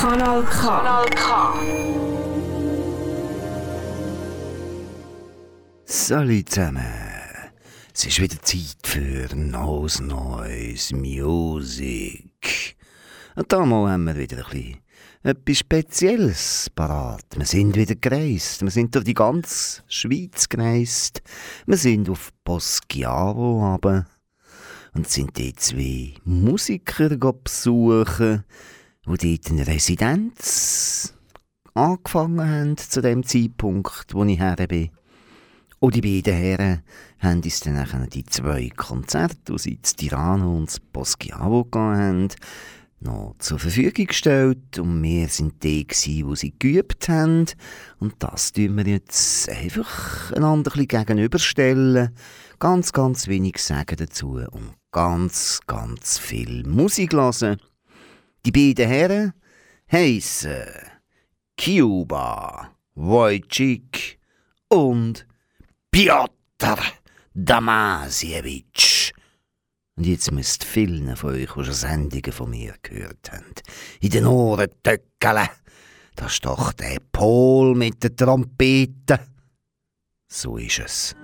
Kanal K. Kanal K. Salut zusammen. Es ist wieder Zeit für neues, neues Music. Und damals haben wir wieder ein bisschen etwas Spezielles parat. Wir sind wieder gereist. Wir sind durch die ganze Schweiz gereist. Wir sind auf Poschiavo runter und sind dort zwei Musiker besuchen, die dort in Residenz angefangen haben zu dem Zeitpunkt, wo ich her bin. Und die beiden Herren haben uns dann die zwei Konzerte, die sie in Tirano und Poschiavo haben, noch zur Verfügung gestellt. Und wir sind die, gewesen, wo sie geübt haben. Und das tun wir jetzt einfach einander ein bisschen gegenüberstellen. Ganz, ganz wenig sagen dazu und ganz, ganz viel Musik hören. Die beiden Herren heissen Cuba, Wojcik und Piotr Damasiewicz. Und jetzt müsst vielen von euch, die schon Sendungen von mir gehört haben, in den Ohren töckeln. Das ist doch der Pol mit der Trompete. So ist es.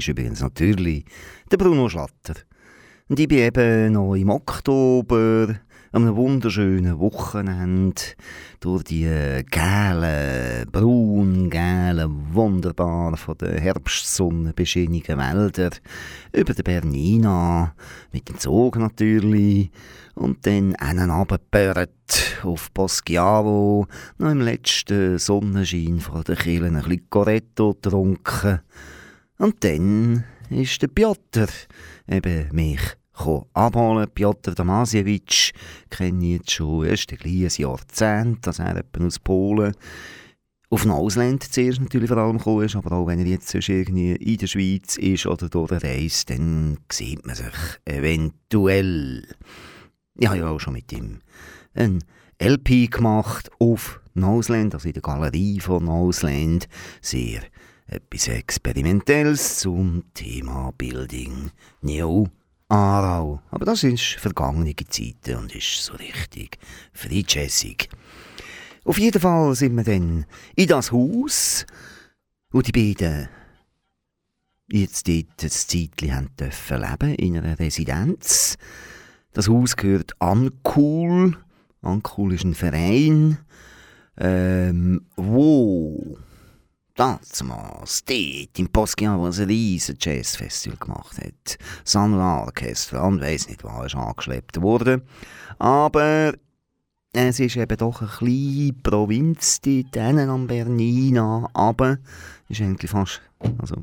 Ist übrigens natürlich der Bruno Schlatter. Und ich bin eben noch im Oktober, an einem wunderschönen Wochenende, durch die gelben, braun-gelben, wunderbar von der Herbstsonne beschienenen Wälder, über den Bernina, mit dem Zug natürlich, und dann einen runtergebürrt auf Poschiavo, noch im letzten Sonnenschein vor der Kirche ein bisschen Coretto getrunken. Und dann ist der Piotr eben mich abholen. Piotr Damasiewicz kenne ich jetzt schon erst ein Jahrzehnt, dass er aus Polen auf ein Ausland zuerst natürlich vor allem gekommen ist, aber auch wenn er jetzt irgendwie in der Schweiz ist oder dort reist, dann sieht man sich eventuell. Ich habe ja auch schon mit ihm ein LP gemacht auf Noseland, also in der Galerie von Noseland. Sehr etwas Experimentelles zum Thema Building New Aarau. Aber das sind vergangene Zeiten und ist so richtig friedschässig. Auf jeden Fall sind wir dann in das Haus, wo die beiden jetzt dort ein Zeitchen haben dürfen leben, in einer Residenz. Das Haus gehört Ancool. Ancool ist ein Verein, ähm, wo damals dort im Poschiavo ein riesen Jazzfestival gemacht hat. Sunra Orchester und weiss nicht, was ist angeschleppt worden. Aber es ist eben doch eine kleine Provinz dort am Bernina, aber ist eigentlich fast, also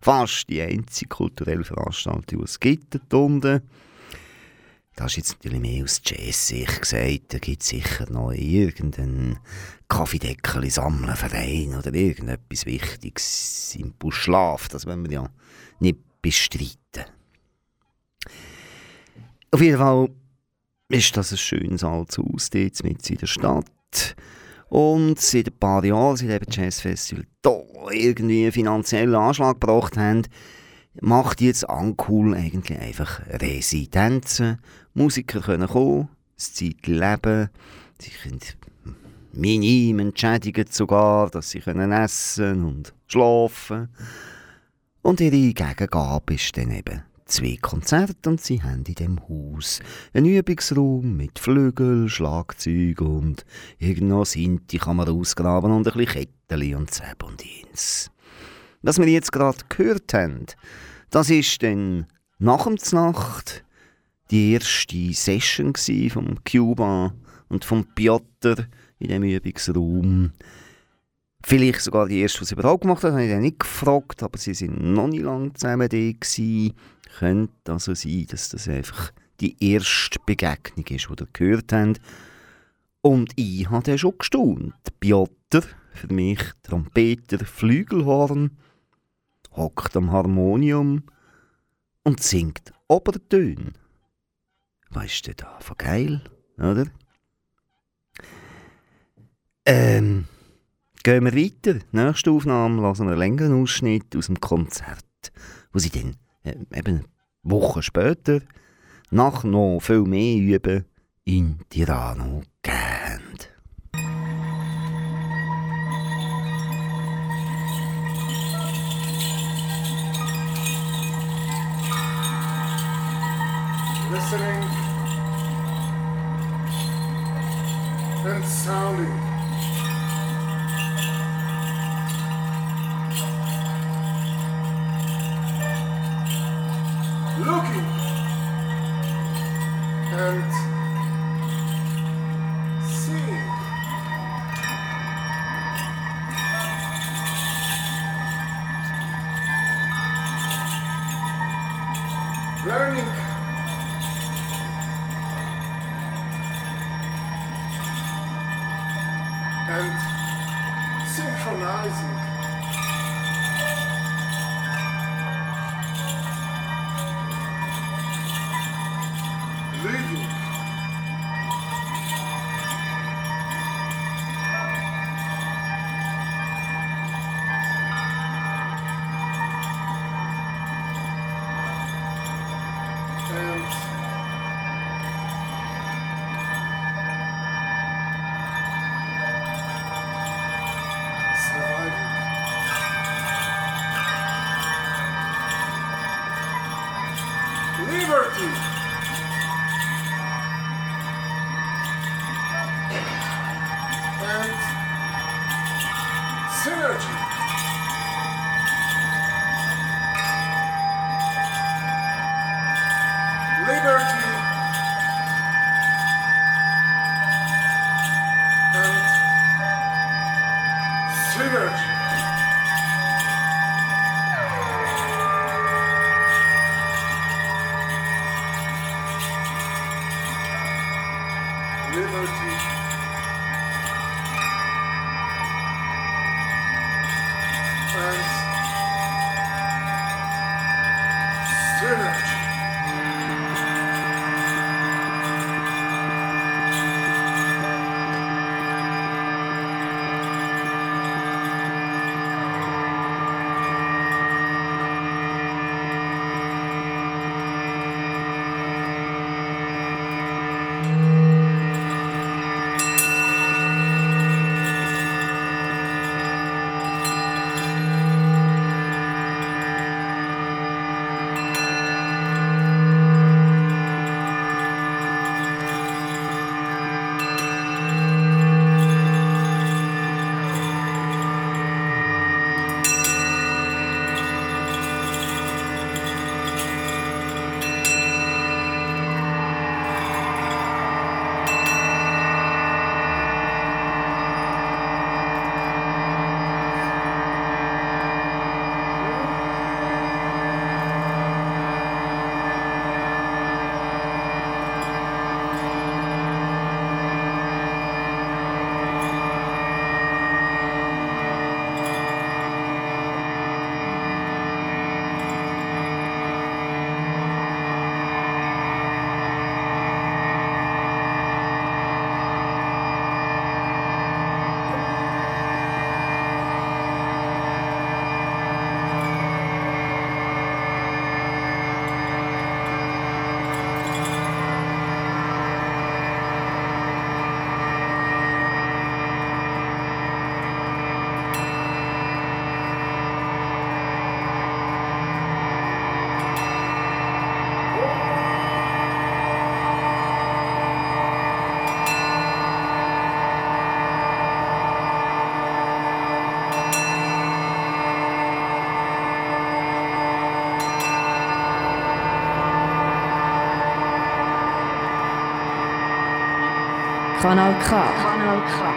fast die einzige kulturelle Veranstaltung, die es gibt dort unten. Das ist jetzt natürlich mehr aus Jazz-Sicht gesagt. Da gibt es sicher noch irgendeinen Kaffeedeckel sammeln Verein oder irgendetwas Wichtiges im Buschlaf. Das wollen wir ja nicht bestreiten. Auf jeden Fall ist das ein schönes altes Haus dort mit in der Stadt. Und seit ein paar Jahren, seit eben Jazz Festival da irgendwie einen finanziellen Anschlag gebracht haben, macht jetzt Ancool eigentlich einfach Residenzen. Musiker können kommen, Zeit leben, sie können minim entschädigen sogar, dass sie können essen und schlafen. Und ihre Gegengabe ist dann eben zwei Konzerte und sie haben in dem Haus einen Übungsraum mit Flügel, Schlagzeug und irgendwo Sinti kann man ausgraben und ein bisschen Ketteli und Zeb und Ins. Was wir jetzt gerade gehört haben, das ist dann nach dem Nacht die erste Session vom Cuba und vom Piotr in dem Übungsraum. Vielleicht sogar die erste, die sie überhaupt gemacht haben, habe ich nicht gefragt, aber sie sind noch nicht lange zusammen da. Könnte also sein, dass das einfach die erste Begegnung ist, die ihr gehört habt. Und ich habe dann schon gestaunt. Piotr, für mich Trompeter, Flügelhorn, hockt am Harmonium und singt Obertöne. Weißt du, da von geil, oder? Ähm, gehen wir weiter. Nächste Aufnahme lassen wir einen längeren Ausschnitt aus dem Konzert, wo sie dann äh, eben Wochen später nach noch viel mehr üben in Tirano gehen. Listening and sounding. looking and Kanal K. Kanal K.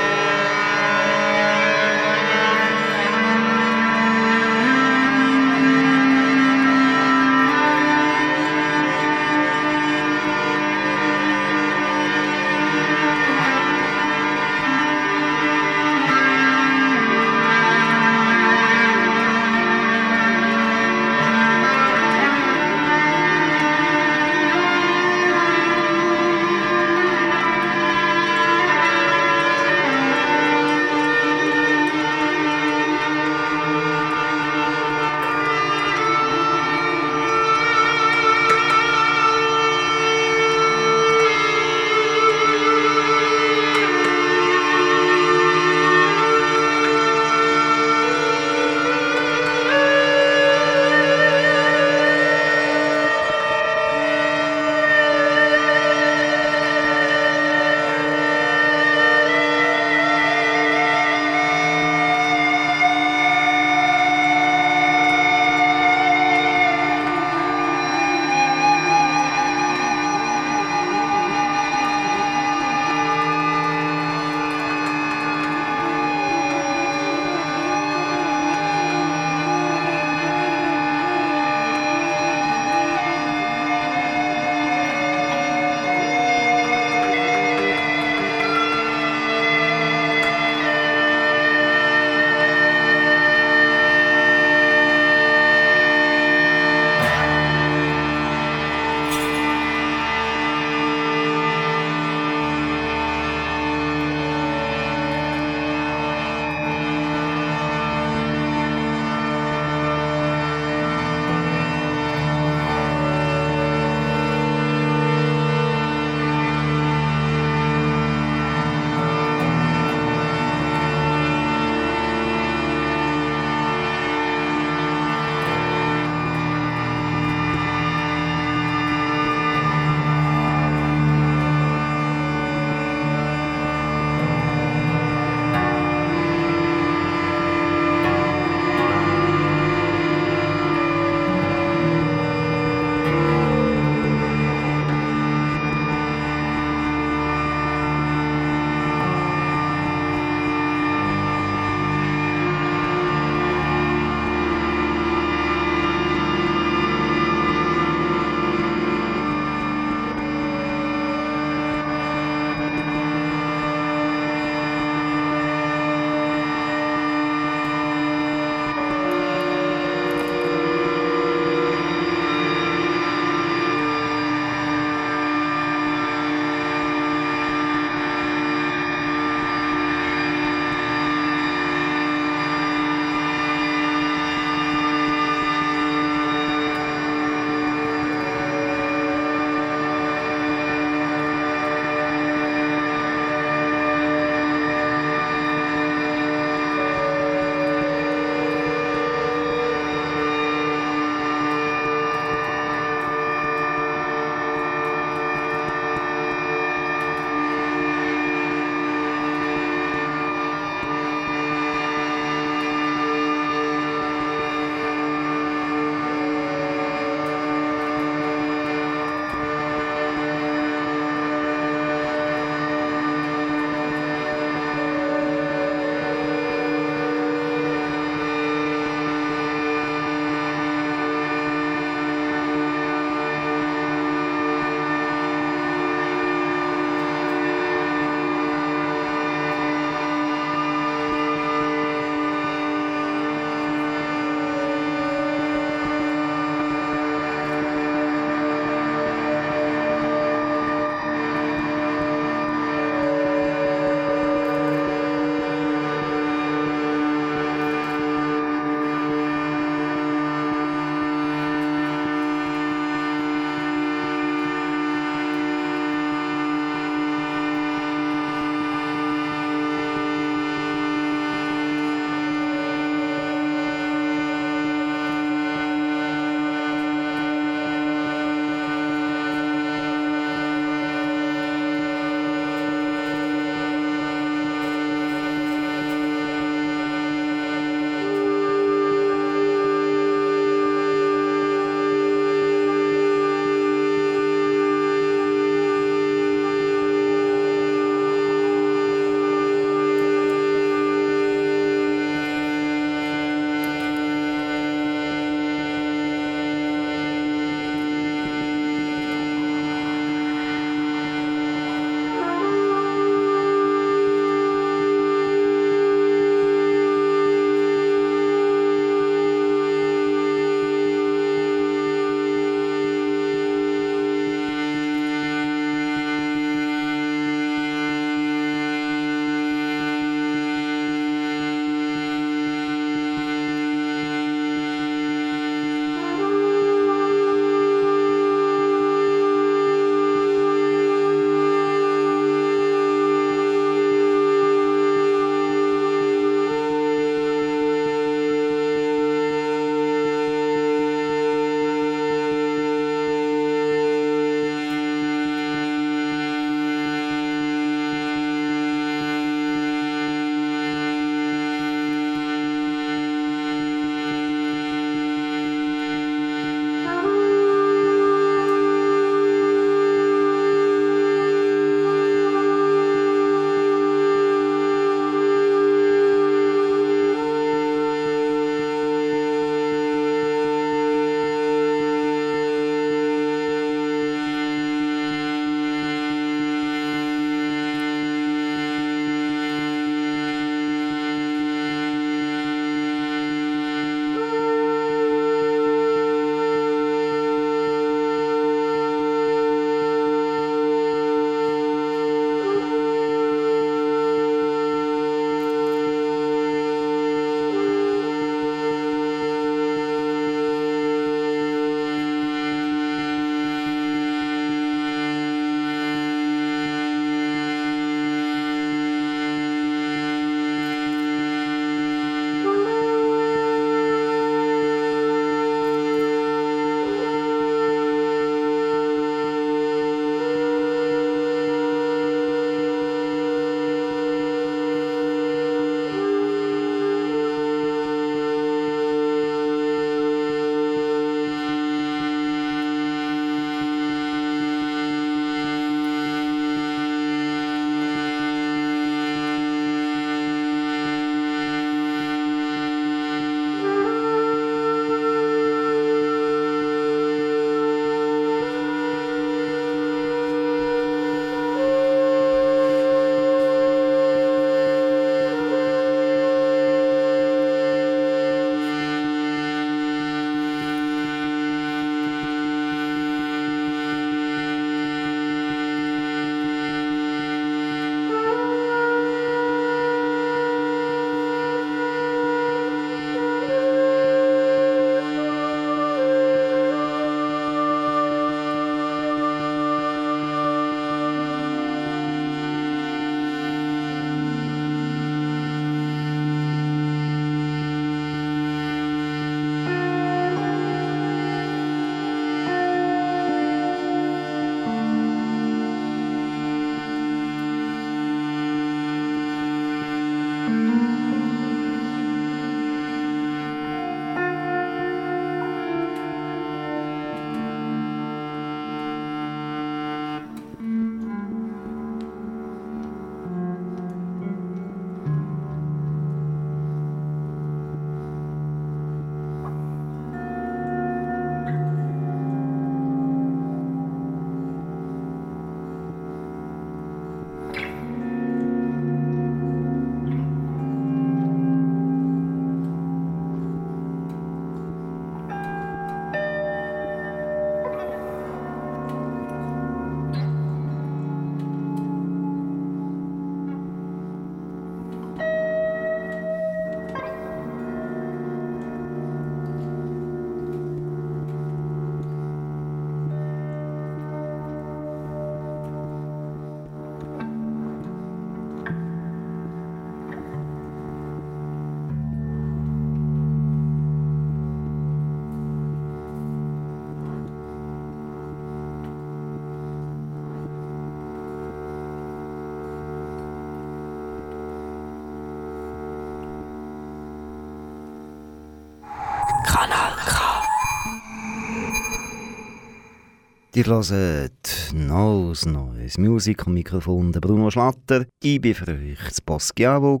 Die hört Neues Neues Musik am Mikrofon der Bruno Schlatter. Ich war für euch das Boschiavo,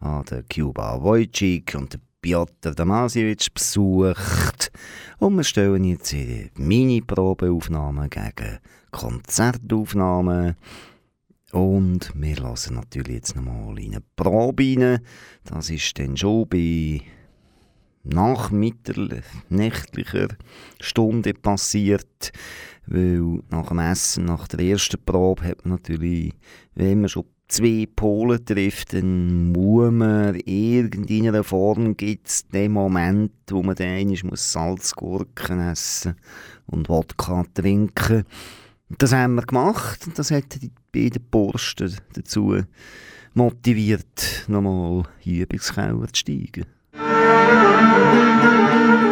an der Cuba Wojcik und der Piotr Damasiewicz besucht. Und wir stellen jetzt Mini-Probeaufnahmen gegen Konzertaufnahmen. Und wir lassen natürlich jetzt nochmal in eine Probe rein. Das ist dann schon bei nachmitternächtlicher Stunde passiert, weil nach dem Essen, nach der ersten Probe, hat man natürlich, wenn man schon zwei Polen trifft, dann muss man irgendeiner Form gibt es den Moment, wo man dann muss Salzgurken essen und Wodka trinken. Das haben wir gemacht und das hat die beiden Borsten dazu motiviert, nochmal in Übungskeller zu steigen. Thank you.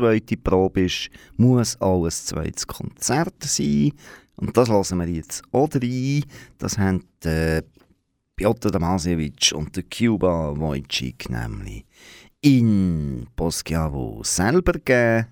Zweite Probe ist, muss ein zweites Konzert sein. Und das lassen wir jetzt auch rein. Das haben äh, Piotr Damasiewicz und der Cuba Wojcik nämlich in Poschiavo selber gegeben.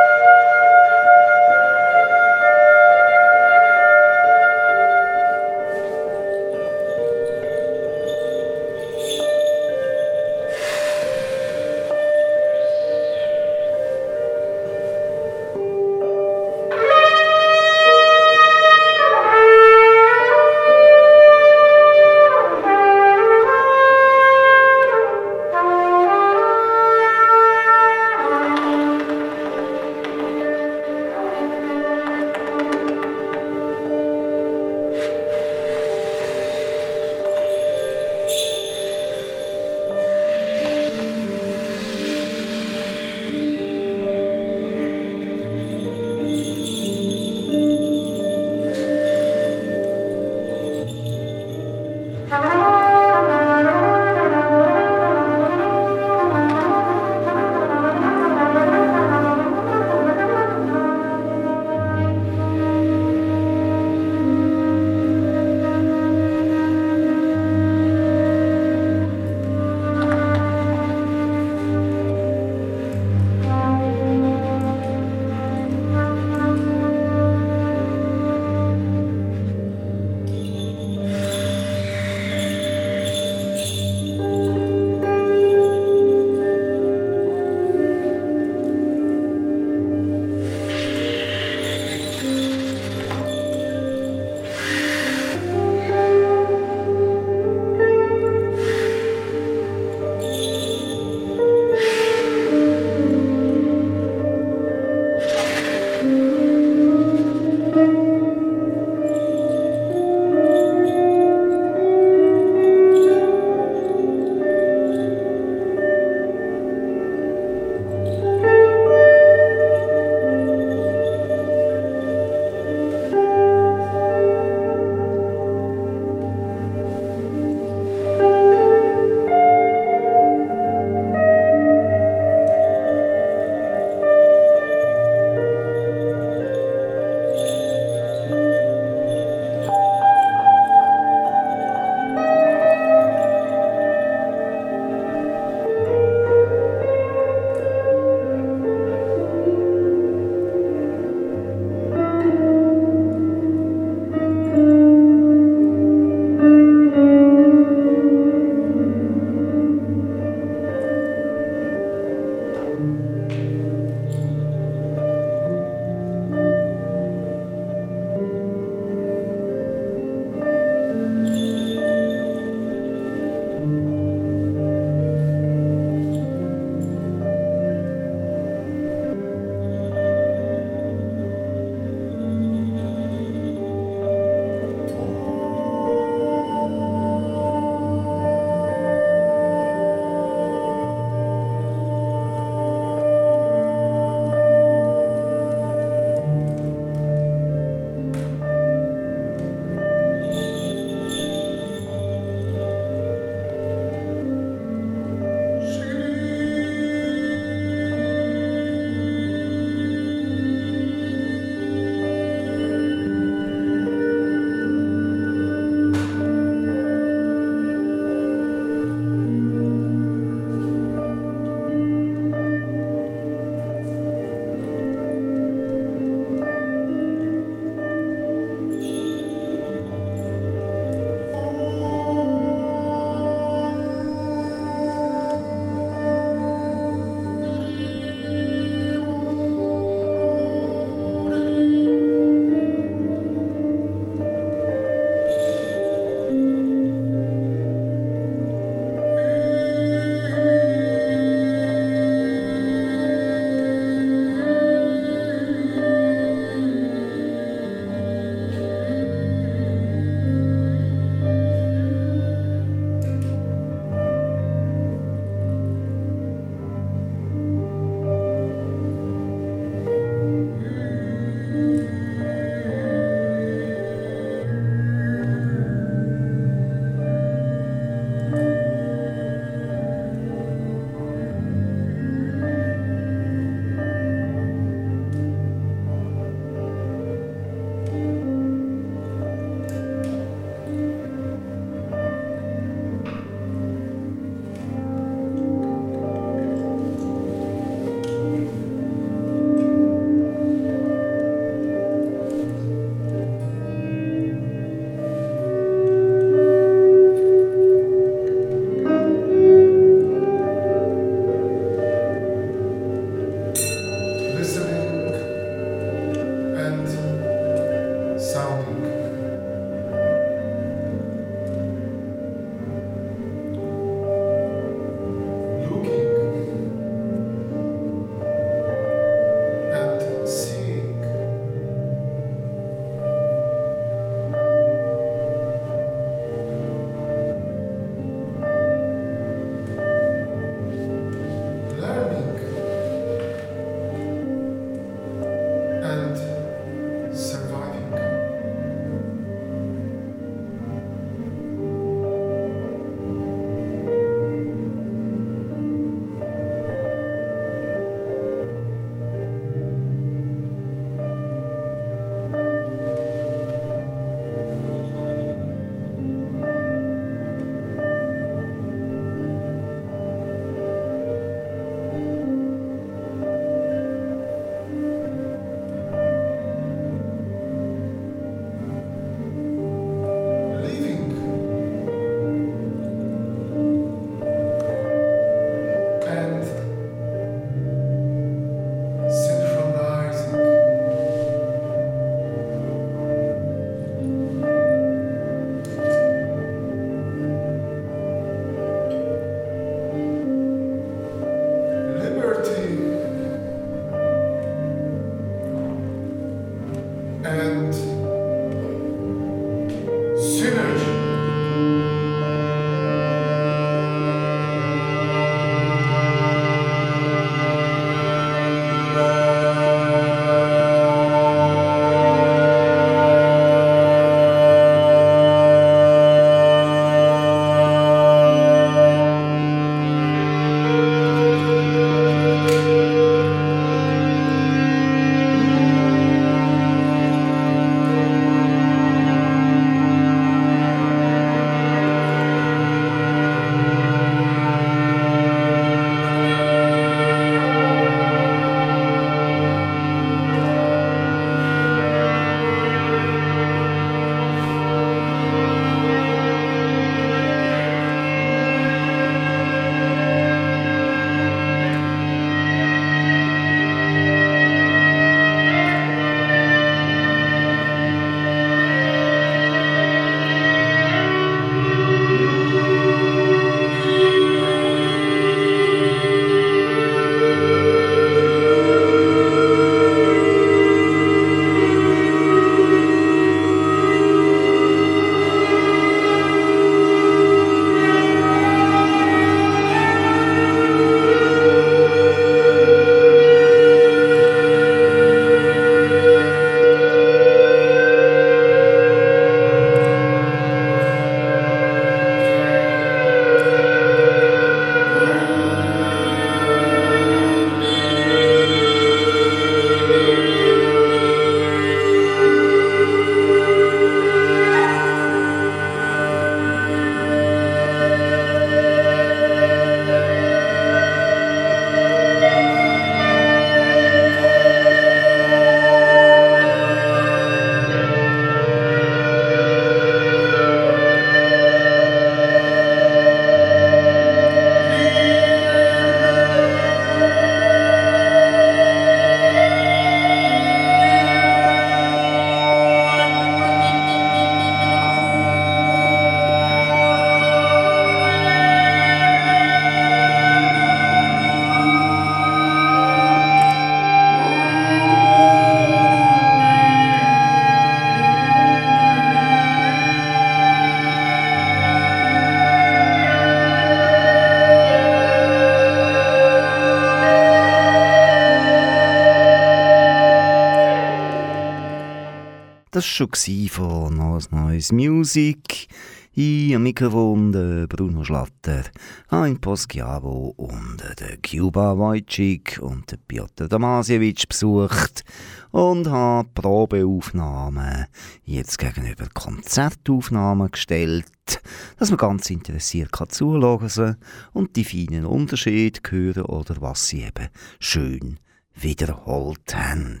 Das war schon von «Neues Neues Music». Ich am Mikrofon der Bruno Schlatter, habe in Poschiavo und der Cuba Wojcik und der Piotr Damasiewicz besucht und habe Probeaufnahmen jetzt gegenüber Konzertaufnahmen gestellt, dass man ganz interessiert kann zuhören und die feinen Unterschiede hören oder was sie eben schön wiederholt haben.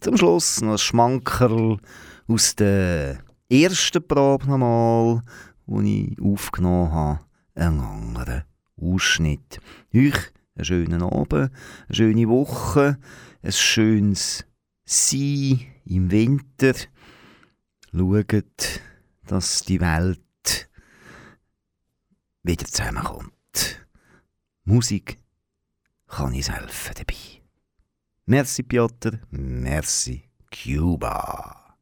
Zum Schluss noch ein Schmankerl aus der ersten Probe nochmal, die ich aufgenommen habe. Ein anderer Ausschnitt. Euch einen schönen Abend, eine schöne Woche, ein schönes Sein im Winter. Schaut, dass die Welt wieder zusammenkommt. Musik kann uns helfen dabei. Merci Piotr, merci Cuba.